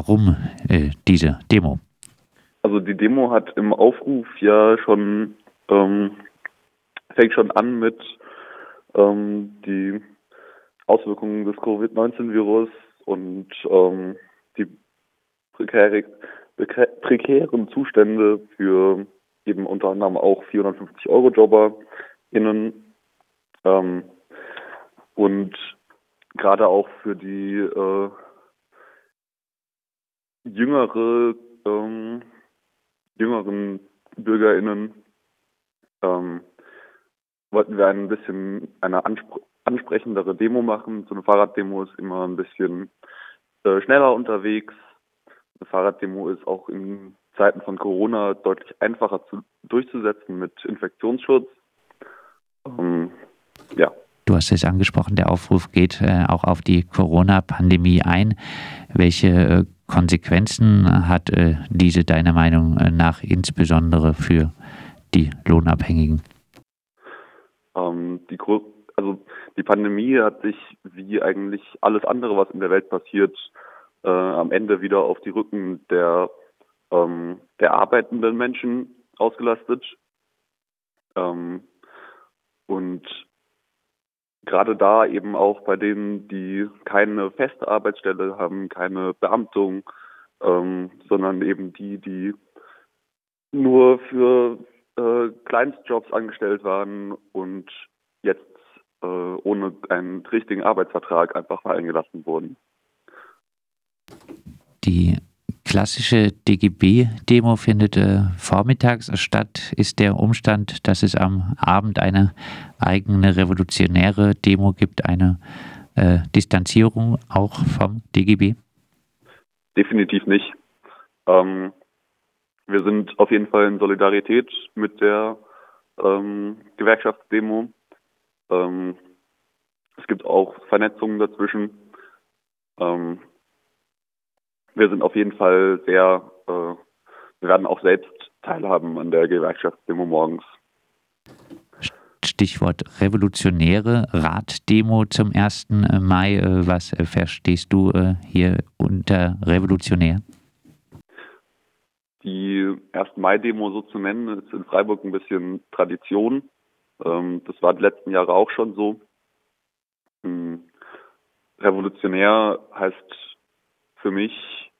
warum äh, diese Demo? Also die Demo hat im Aufruf ja schon ähm, fängt schon an mit ähm, die Auswirkungen des Covid-19-Virus und ähm, die prekäre, prekären Zustände für eben unter anderem auch 450-Euro-JobberInnen ähm, und gerade auch für die äh, jüngere, ähm, jüngeren BürgerInnen ähm, wollten wir ein bisschen eine anspr ansprechendere Demo machen. So eine Fahrraddemo ist immer ein bisschen äh, schneller unterwegs. Eine Fahrraddemo ist auch in Zeiten von Corona deutlich einfacher zu, durchzusetzen mit Infektionsschutz. Ähm, ja. Du hast es angesprochen, der Aufruf geht äh, auch auf die Corona-Pandemie ein. Welche äh, Konsequenzen hat äh, diese deiner Meinung äh, nach insbesondere für die Lohnabhängigen? Ähm, die, also die Pandemie hat sich wie eigentlich alles andere, was in der Welt passiert, äh, am Ende wieder auf die Rücken der, ähm, der arbeitenden Menschen ausgelastet. Ähm, und gerade da eben auch bei denen, die keine feste Arbeitsstelle haben, keine Beamtung, ähm, sondern eben die, die nur für äh, Kleinstjobs angestellt waren und jetzt äh, ohne einen richtigen Arbeitsvertrag einfach fallen gelassen wurden. Die klassische DGB-Demo findet äh, vormittags statt. Ist der Umstand, dass es am Abend eine eigene revolutionäre Demo gibt, eine äh, Distanzierung auch vom DGB? Definitiv nicht. Ähm, wir sind auf jeden Fall in Solidarität mit der ähm, Gewerkschaftsdemo. Ähm, es gibt auch Vernetzungen dazwischen. Ähm, wir sind auf jeden Fall sehr, äh, wir werden auch selbst teilhaben an der Gewerkschaftsdemo morgens. Stichwort revolutionäre Raddemo zum 1. Mai. Äh, was äh, verstehst du äh, hier unter revolutionär? Die 1. Mai-Demo so zu nennen, ist in Freiburg ein bisschen Tradition. Ähm, das war die letzten Jahre auch schon so. Hm. Revolutionär heißt für mich,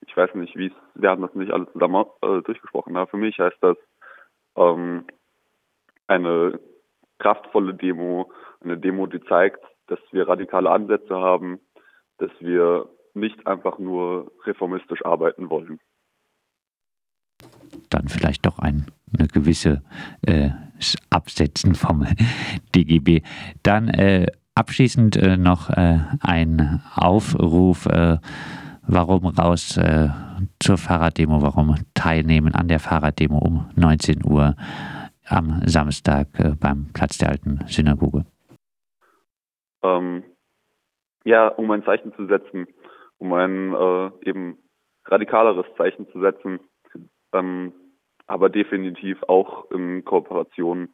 ich weiß nicht, wie es, wir haben das nicht alle zusammen äh, durchgesprochen, aber für mich heißt das ähm, eine kraftvolle Demo, eine Demo, die zeigt, dass wir radikale Ansätze haben, dass wir nicht einfach nur reformistisch arbeiten wollen dann vielleicht doch ein eine gewisse äh, Absetzen vom DGB. Dann äh, abschließend äh, noch äh, ein Aufruf, äh, warum raus äh, zur Fahrraddemo, warum teilnehmen an der Fahrraddemo um 19 Uhr am Samstag beim Platz der alten Synagoge. Ähm, ja, um ein Zeichen zu setzen, um ein eben radikaleres Zeichen zu setzen ähm, aber definitiv auch in Kooperation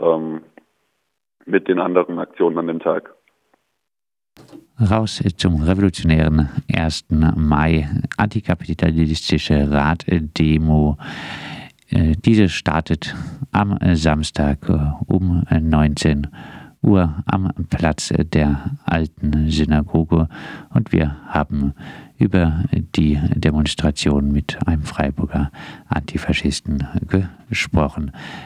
ähm, mit den anderen Aktionen an dem Tag. Raus zum revolutionären 1. Mai, antikapitalistische Raddemo. Äh, diese startet am Samstag äh, um 19 Uhr. Uhr am Platz der alten Synagoge und wir haben über die Demonstration mit einem Freiburger Antifaschisten gesprochen.